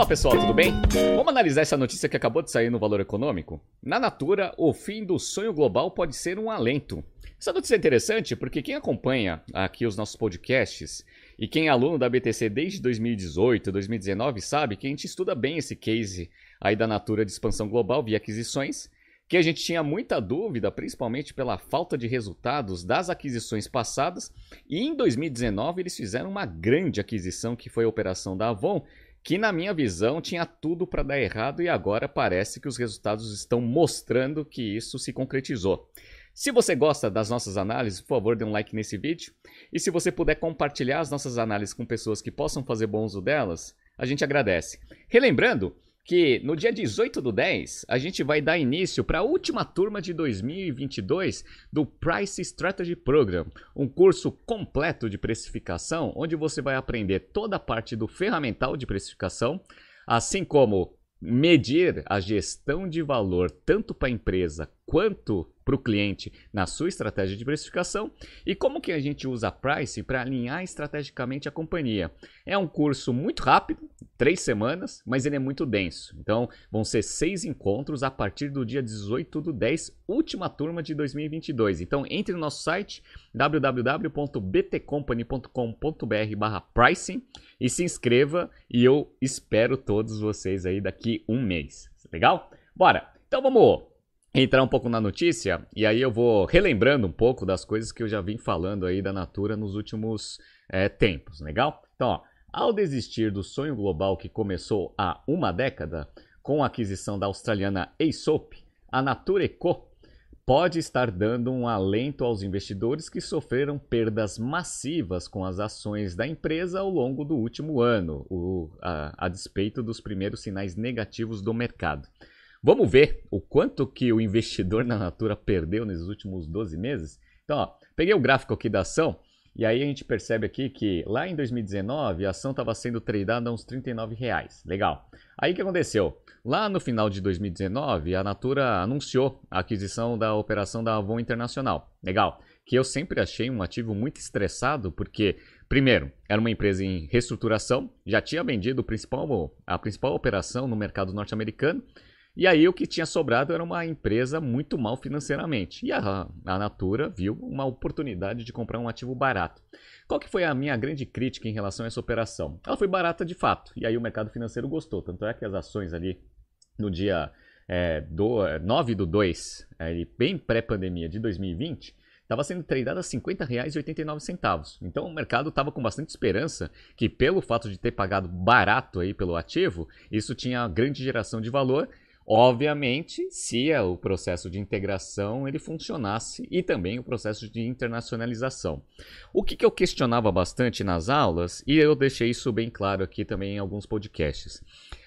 Fala pessoal, tudo bem? Vamos analisar essa notícia que acabou de sair no Valor Econômico? Na Natura, o fim do sonho global pode ser um alento. Essa notícia é interessante porque quem acompanha aqui os nossos podcasts e quem é aluno da BTC desde 2018, 2019 sabe que a gente estuda bem esse case aí da Natura de expansão global via aquisições que a gente tinha muita dúvida, principalmente pela falta de resultados das aquisições passadas, e em 2019 eles fizeram uma grande aquisição que foi a operação da Avon, que na minha visão tinha tudo para dar errado e agora parece que os resultados estão mostrando que isso se concretizou. Se você gosta das nossas análises, por favor, dê um like nesse vídeo. E se você puder compartilhar as nossas análises com pessoas que possam fazer bom uso delas, a gente agradece. Relembrando que no dia 18 do 10 a gente vai dar início para a última turma de 2022 do Price Strategy Program, um curso completo de precificação onde você vai aprender toda a parte do ferramental de precificação, assim como medir a gestão de valor tanto para a empresa quanto para o cliente na sua estratégia de precificação e como que a gente usa Price para alinhar estrategicamente a companhia. É um curso muito rápido, três semanas, mas ele é muito denso. Então vão ser seis encontros a partir do dia 18 do 10, última turma de 2022. Então entre no nosso site www.btcompany.com.br pricing e se inscreva e eu espero todos vocês aí daqui um mês. Legal? Bora! Então vamos entrar um pouco na notícia e aí eu vou relembrando um pouco das coisas que eu já vim falando aí da Natura nos últimos é, tempos, legal? Então, ó, ao desistir do sonho global que começou há uma década com a aquisição da australiana Aesop, a Natura Eco pode estar dando um alento aos investidores que sofreram perdas massivas com as ações da empresa ao longo do último ano, o, a, a despeito dos primeiros sinais negativos do mercado. Vamos ver o quanto que o investidor na Natura perdeu nesses últimos 12 meses? Então, ó, peguei o gráfico aqui da ação e aí a gente percebe aqui que lá em 2019 a ação estava sendo tradeada a uns 39 reais. Legal. Aí o que aconteceu? Lá no final de 2019 a Natura anunciou a aquisição da operação da Avon Internacional. Legal. Que eu sempre achei um ativo muito estressado porque Primeiro, era uma empresa em reestruturação, já tinha vendido principal, a principal operação no mercado norte-americano e aí o que tinha sobrado era uma empresa muito mal financeiramente. E a, a Natura viu uma oportunidade de comprar um ativo barato. Qual que foi a minha grande crítica em relação a essa operação? Ela foi barata de fato. E aí o mercado financeiro gostou. Tanto é que as ações ali no dia é, do, 9 do 2, é, bem pré-pandemia de 2020, estava sendo tradada a R$ 50,89. Então o mercado estava com bastante esperança que, pelo fato de ter pagado barato aí pelo ativo, isso tinha grande geração de valor Obviamente, se é o processo de integração ele funcionasse e também o processo de internacionalização. O que, que eu questionava bastante nas aulas, e eu deixei isso bem claro aqui também em alguns podcasts.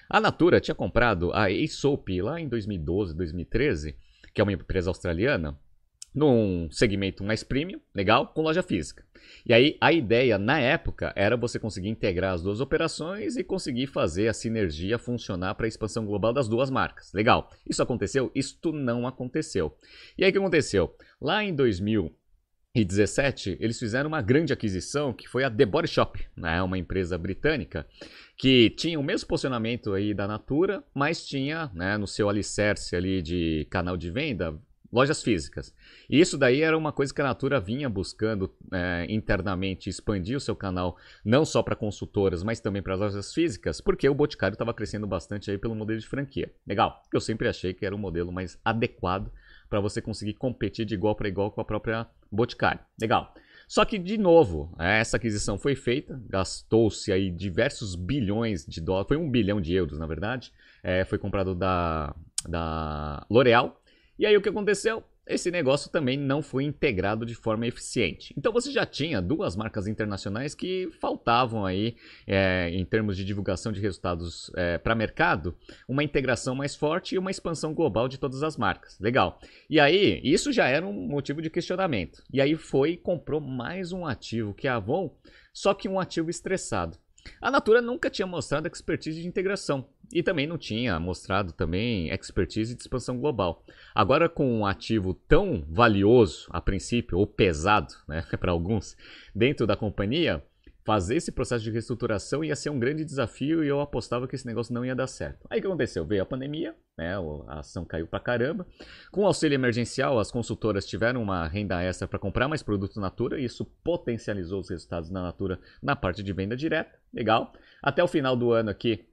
A Natura tinha comprado a Aesop lá em 2012, 2013, que é uma empresa australiana, num segmento mais premium, legal, com loja física. E aí a ideia na época era você conseguir integrar as duas operações e conseguir fazer a sinergia funcionar para a expansão global das duas marcas. Legal. Isso aconteceu? Isto não aconteceu. E aí o que aconteceu? Lá em 2017, eles fizeram uma grande aquisição que foi a The Body Shop, né? uma empresa britânica que tinha o mesmo posicionamento aí da Natura, mas tinha né, no seu alicerce ali de canal de venda lojas físicas. E isso daí era uma coisa que a Natura vinha buscando é, internamente expandir o seu canal, não só para consultoras, mas também para as lojas físicas, porque o Boticário estava crescendo bastante aí pelo modelo de franquia. Legal, eu sempre achei que era o um modelo mais adequado para você conseguir competir de igual para igual com a própria Boticário. Legal. Só que, de novo, essa aquisição foi feita, gastou-se aí diversos bilhões de dólares, foi um bilhão de euros, na verdade. É, foi comprado da, da L'Oréal, e aí o que aconteceu? Esse negócio também não foi integrado de forma eficiente. Então você já tinha duas marcas internacionais que faltavam aí, é, em termos de divulgação de resultados é, para mercado, uma integração mais forte e uma expansão global de todas as marcas. Legal. E aí, isso já era um motivo de questionamento. E aí foi e comprou mais um ativo que a Avon, só que um ativo estressado. A Natura nunca tinha mostrado expertise de integração e também não tinha mostrado também expertise de expansão global. Agora com um ativo tão valioso a princípio ou pesado, né, para alguns, dentro da companhia, fazer esse processo de reestruturação ia ser um grande desafio e eu apostava que esse negócio não ia dar certo. Aí o que aconteceu? Veio a pandemia, né, a ação caiu pra caramba. Com o auxílio emergencial, as consultoras tiveram uma renda extra para comprar mais produtos Natura e isso potencializou os resultados da Natura na parte de venda direta. Legal. Até o final do ano aqui,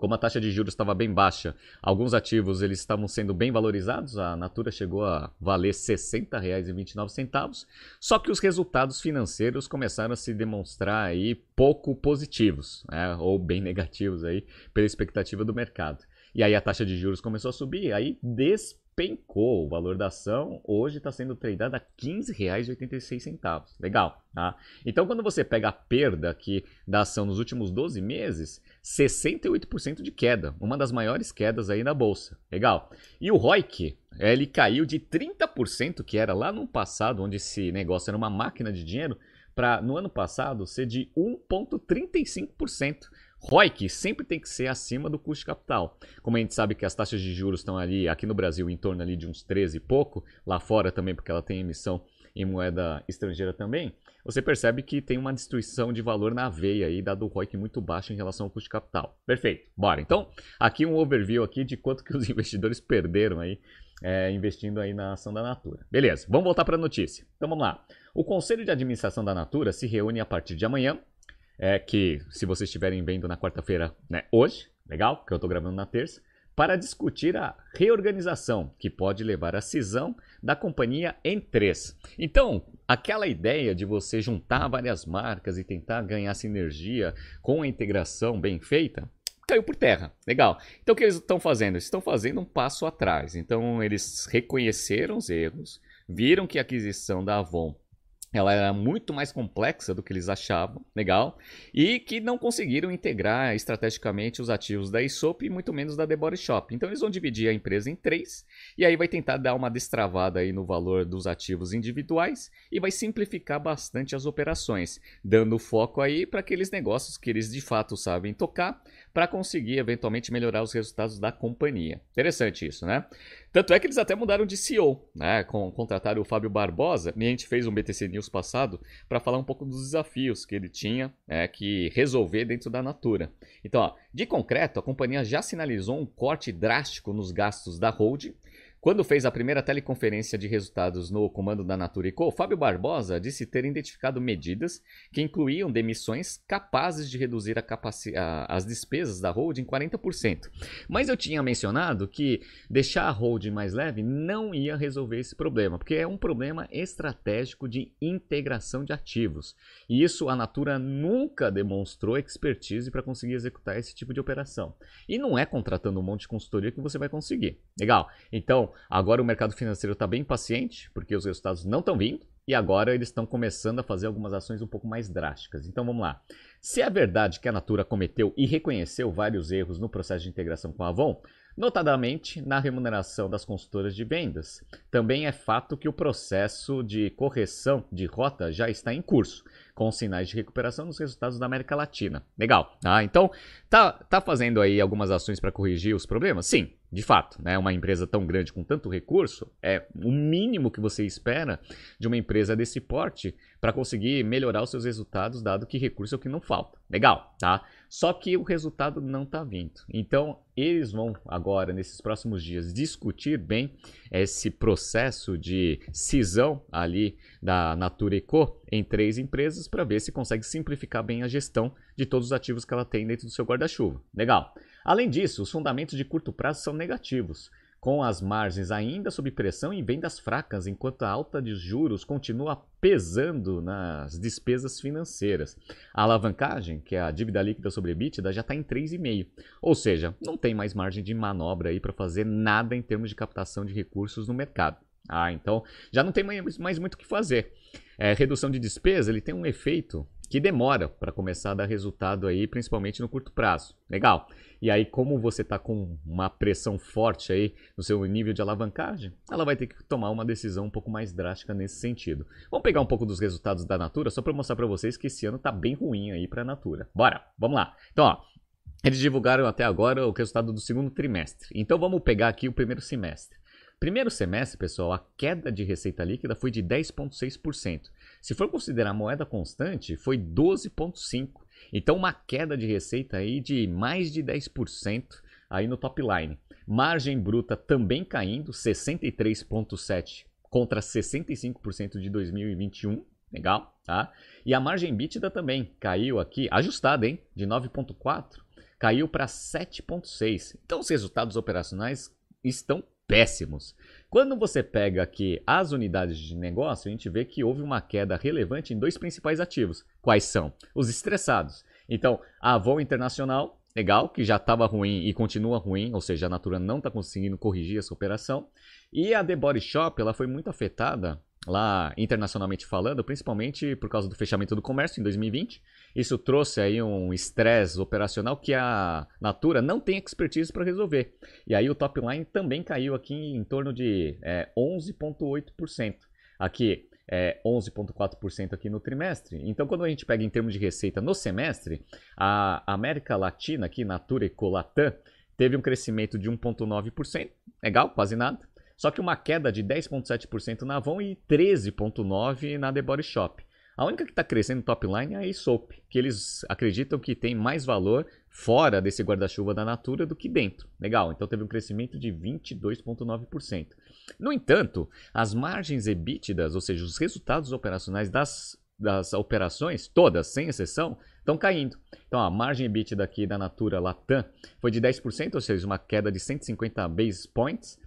como a taxa de juros estava bem baixa, alguns ativos eles estavam sendo bem valorizados. A Natura chegou a valer R$ 60,29. Só que os resultados financeiros começaram a se demonstrar aí pouco positivos, né? ou bem negativos aí pela expectativa do mercado. E aí a taxa de juros começou a subir, aí des despencou. O valor da ação hoje está sendo tradeado a R$ 15,86. Legal, tá? Então, quando você pega a perda aqui da ação nos últimos 12 meses, 68% de queda, uma das maiores quedas aí na bolsa. Legal. E o ROIC, ele caiu de 30%, que era lá no passado, onde esse negócio era uma máquina de dinheiro, para no ano passado ser de 1,35%. ROIC sempre tem que ser acima do custo de capital. Como a gente sabe que as taxas de juros estão ali, aqui no Brasil, em torno ali de uns 13 e pouco, lá fora também, porque ela tem emissão em moeda estrangeira também, você percebe que tem uma destruição de valor na veia aí, dado o ROIC muito baixo em relação ao custo de capital. Perfeito, bora. Então, aqui um overview aqui de quanto que os investidores perderam aí, é, investindo aí na ação da Natura. Beleza, vamos voltar para a notícia. Então vamos lá. O Conselho de Administração da Natura se reúne a partir de amanhã é que, se vocês estiverem vendo na quarta-feira, né, hoje, legal, porque eu estou gravando na terça, para discutir a reorganização que pode levar à cisão da companhia em três. Então, aquela ideia de você juntar várias marcas e tentar ganhar sinergia com a integração bem feita, caiu por terra. Legal. Então, o que eles estão fazendo? Eles estão fazendo um passo atrás. Então, eles reconheceram os erros, viram que a aquisição da Avon ela era muito mais complexa do que eles achavam, legal, e que não conseguiram integrar estrategicamente os ativos da Aesop e muito menos da The Body Shop. Então eles vão dividir a empresa em três e aí vai tentar dar uma destravada aí no valor dos ativos individuais e vai simplificar bastante as operações, dando foco aí para aqueles negócios que eles de fato sabem tocar para conseguir eventualmente melhorar os resultados da companhia. Interessante isso, né? Tanto é que eles até mudaram de CEO, né? Com, contrataram o Fábio Barbosa, e a gente fez um BTC News passado para falar um pouco dos desafios que ele tinha é, que resolver dentro da Natura. Então, ó, de concreto, a companhia já sinalizou um corte drástico nos gastos da holding quando fez a primeira teleconferência de resultados no comando da Natura Co, Fábio Barbosa disse ter identificado medidas que incluíam demissões capazes de reduzir a a, as despesas da holding em 40%. Mas eu tinha mencionado que deixar a holding mais leve não ia resolver esse problema, porque é um problema estratégico de integração de ativos. E isso a Natura nunca demonstrou expertise para conseguir executar esse tipo de operação. E não é contratando um monte de consultoria que você vai conseguir. Legal? Então, agora o mercado financeiro está bem paciente, porque os resultados não estão vindo, e agora eles estão começando a fazer algumas ações um pouco mais drásticas. Então vamos lá. Se é verdade que a Natura cometeu e reconheceu vários erros no processo de integração com a Avon, notadamente na remuneração das consultoras de vendas. Também é fato que o processo de correção de rota já está em curso, com sinais de recuperação nos resultados da América Latina. Legal. Ah, então, tá, tá fazendo aí algumas ações para corrigir os problemas? Sim, de fato, né, uma empresa tão grande com tanto recurso é o mínimo que você espera de uma empresa desse porte para conseguir melhorar os seus resultados, dado que recurso é o que não falta. Legal, tá? Só que o resultado não está vindo. Então, eles vão agora, nesses próximos dias, discutir bem esse processo de cisão ali da Natura Eco em três empresas para ver se consegue simplificar bem a gestão de todos os ativos que ela tem dentro do seu guarda-chuva. Legal. Além disso, os fundamentos de curto prazo são negativos, com as margens ainda sob pressão e vendas fracas, enquanto a alta de juros continua pesando nas despesas financeiras. A alavancagem, que é a dívida líquida sobre EBITDA, já está em 3,5. Ou seja, não tem mais margem de manobra aí para fazer nada em termos de captação de recursos no mercado. Ah, então já não tem mais, mais muito o que fazer. É, redução de despesa ele tem um efeito que demora para começar a dar resultado aí, principalmente no curto prazo. Legal. E aí, como você está com uma pressão forte aí no seu nível de alavancagem, ela vai ter que tomar uma decisão um pouco mais drástica nesse sentido. Vamos pegar um pouco dos resultados da Natura, só para mostrar para vocês que esse ano está bem ruim aí para a Natura. Bora, vamos lá. Então, ó, eles divulgaram até agora o resultado do segundo trimestre. Então, vamos pegar aqui o primeiro semestre. Primeiro semestre, pessoal, a queda de receita líquida foi de 10,6%, Se for considerar moeda constante, foi 12,5%. Então, uma queda de receita aí de mais de 10% aí no top line. Margem bruta também caindo, 63,7% contra 65% de 2021. Legal, tá? E a margem bítida também caiu aqui, ajustada, hein? De 9,4 caiu para 7,6. Então os resultados operacionais estão péssimos. Quando você pega aqui as unidades de negócio, a gente vê que houve uma queda relevante em dois principais ativos. Quais são? Os estressados. Então, a Avon Internacional, legal, que já estava ruim e continua ruim, ou seja, a Natura não está conseguindo corrigir essa operação. E a The Body Shop, ela foi muito afetada lá internacionalmente falando, principalmente por causa do fechamento do comércio em 2020. Isso trouxe aí um estresse operacional que a Natura não tem expertise para resolver. E aí o top line também caiu aqui em torno de é, 11,8%. Aqui é 11,4% aqui no trimestre. Então, quando a gente pega em termos de receita no semestre, a América Latina, aqui Natura e Colatam, teve um crescimento de 1,9%, legal, quase nada. Só que uma queda de 10,7% na Avon e 13,9% na The Body Shop. A única que está crescendo top line é a Aesop, que eles acreditam que tem mais valor fora desse guarda-chuva da Natura do que dentro. Legal, então teve um crescimento de 22,9%. No entanto, as margens ebítidas, ou seja, os resultados operacionais das, das operações, todas, sem exceção, estão caindo. Então a margem EBITDA aqui da Natura Latam foi de 10%, ou seja, uma queda de 150 basis points.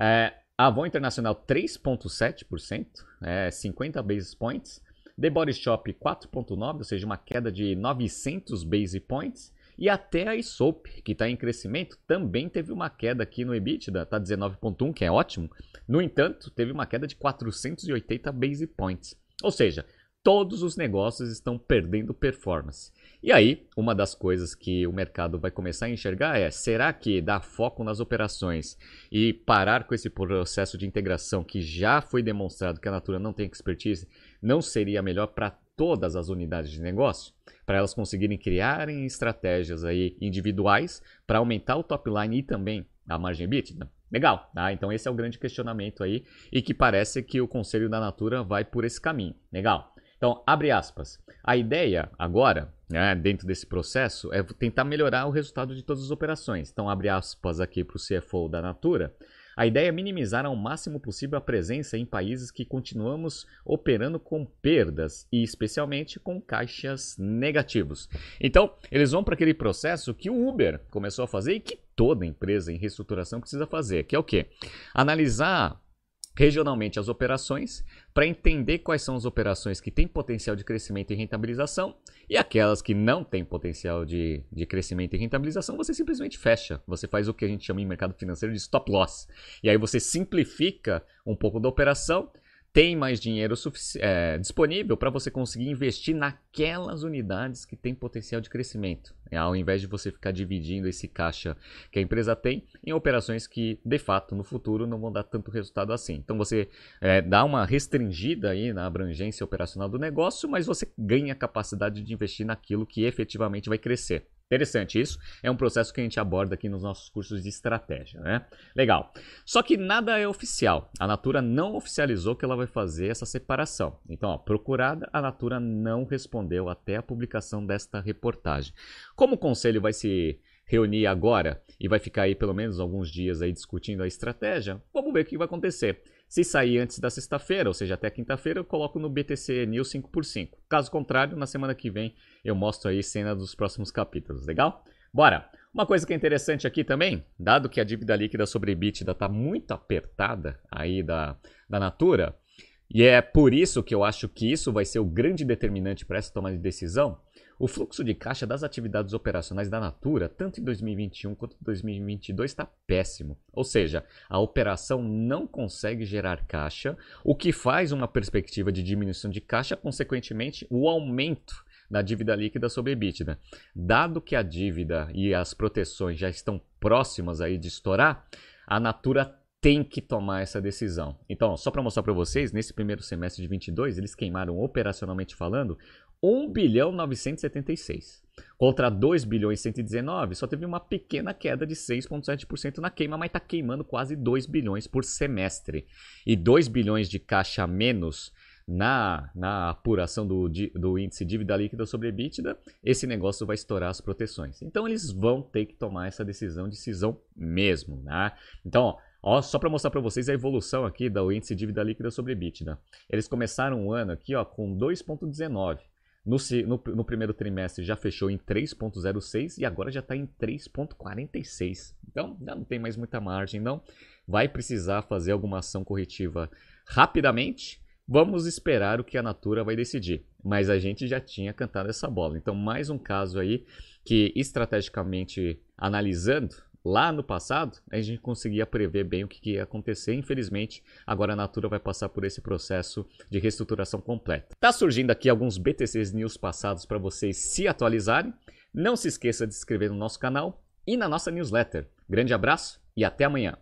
É, Avon Internacional 3,7%, é, 50 basis points. The Body Shop 4,9%, ou seja, uma queda de 900 basis points. E até a Isop, que está em crescimento, também teve uma queda aqui no EBITDA, está 19,1%, que é ótimo. No entanto, teve uma queda de 480 basis points. Ou seja, todos os negócios estão perdendo performance. E aí, uma das coisas que o mercado vai começar a enxergar é: será que dar foco nas operações e parar com esse processo de integração que já foi demonstrado que a Natura não tem expertise, não seria melhor para todas as unidades de negócio? Para elas conseguirem criarem estratégias aí individuais para aumentar o top line e também a margem EBITDA? Legal, tá? Então esse é o grande questionamento aí e que parece que o conselho da Natura vai por esse caminho. Legal. Então, abre aspas. A ideia agora, né, dentro desse processo, é tentar melhorar o resultado de todas as operações. Então, abre aspas aqui para o CFO da Natura. A ideia é minimizar ao máximo possível a presença em países que continuamos operando com perdas e especialmente com caixas negativos. Então, eles vão para aquele processo que o Uber começou a fazer e que toda empresa em reestruturação precisa fazer, que é o quê? Analisar regionalmente as operações para entender quais são as operações que têm potencial de crescimento e rentabilização e aquelas que não têm potencial de, de crescimento e rentabilização, você simplesmente fecha. Você faz o que a gente chama em mercado financeiro de stop loss. E aí você simplifica um pouco da operação tem mais dinheiro é, disponível para você conseguir investir naquelas unidades que têm potencial de crescimento, né? ao invés de você ficar dividindo esse caixa que a empresa tem em operações que, de fato, no futuro não vão dar tanto resultado assim. Então você é, dá uma restringida aí na abrangência operacional do negócio, mas você ganha a capacidade de investir naquilo que efetivamente vai crescer. Interessante isso. É um processo que a gente aborda aqui nos nossos cursos de estratégia, né? Legal. Só que nada é oficial. A Natura não oficializou que ela vai fazer essa separação. Então, ó, procurada, a Natura não respondeu até a publicação desta reportagem. Como o conselho vai se reunir agora e vai ficar aí pelo menos alguns dias aí discutindo a estratégia, vamos ver o que vai acontecer. Se sair antes da sexta-feira, ou seja, até quinta-feira, eu coloco no BTC News 5x5. Caso contrário, na semana que vem eu mostro aí cena dos próximos capítulos, legal? Bora! Uma coisa que é interessante aqui também, dado que a dívida líquida sobre EBITDA está muito apertada aí da, da Natura, e é por isso que eu acho que isso vai ser o grande determinante para essa tomada de decisão, o fluxo de caixa das atividades operacionais da Natura, tanto em 2021 quanto em 2022, está péssimo. Ou seja, a operação não consegue gerar caixa, o que faz uma perspectiva de diminuição de caixa, consequentemente, o aumento da dívida líquida sobre EBITDA. Dado que a dívida e as proteções já estão próximas aí de estourar, a Natura tem que tomar essa decisão. Então, só para mostrar para vocês, nesse primeiro semestre de 22, eles queimaram operacionalmente falando 1 bilhão 976. Contra 2 bilhões 119, só teve uma pequena queda de 6,7% na queima, mas está queimando quase 2 bilhões por semestre. E 2 bilhões de caixa a menos na, na apuração do, do índice dívida líquida sobre EBITDA, esse negócio vai estourar as proteções. Então eles vão ter que tomar essa decisão, decisão mesmo, né? Então, ó, Ó, só para mostrar para vocês a evolução aqui do índice dívida líquida sobre EBITDA. Eles começaram o ano aqui ó, com 2,19. No, no, no, primeiro trimestre já fechou em 3,06 e agora já está em 3,46. Então já não tem mais muita margem, não. Vai precisar fazer alguma ação corretiva rapidamente Vamos esperar o que a Natura vai decidir. Mas a gente já tinha cantado essa bola. Então, mais um caso aí que, estrategicamente analisando, lá no passado, a gente conseguia prever bem o que ia acontecer. Infelizmente, agora a Natura vai passar por esse processo de reestruturação completa. Tá surgindo aqui alguns BTCs News passados para vocês se atualizarem. Não se esqueça de se inscrever no nosso canal e na nossa newsletter. Grande abraço e até amanhã.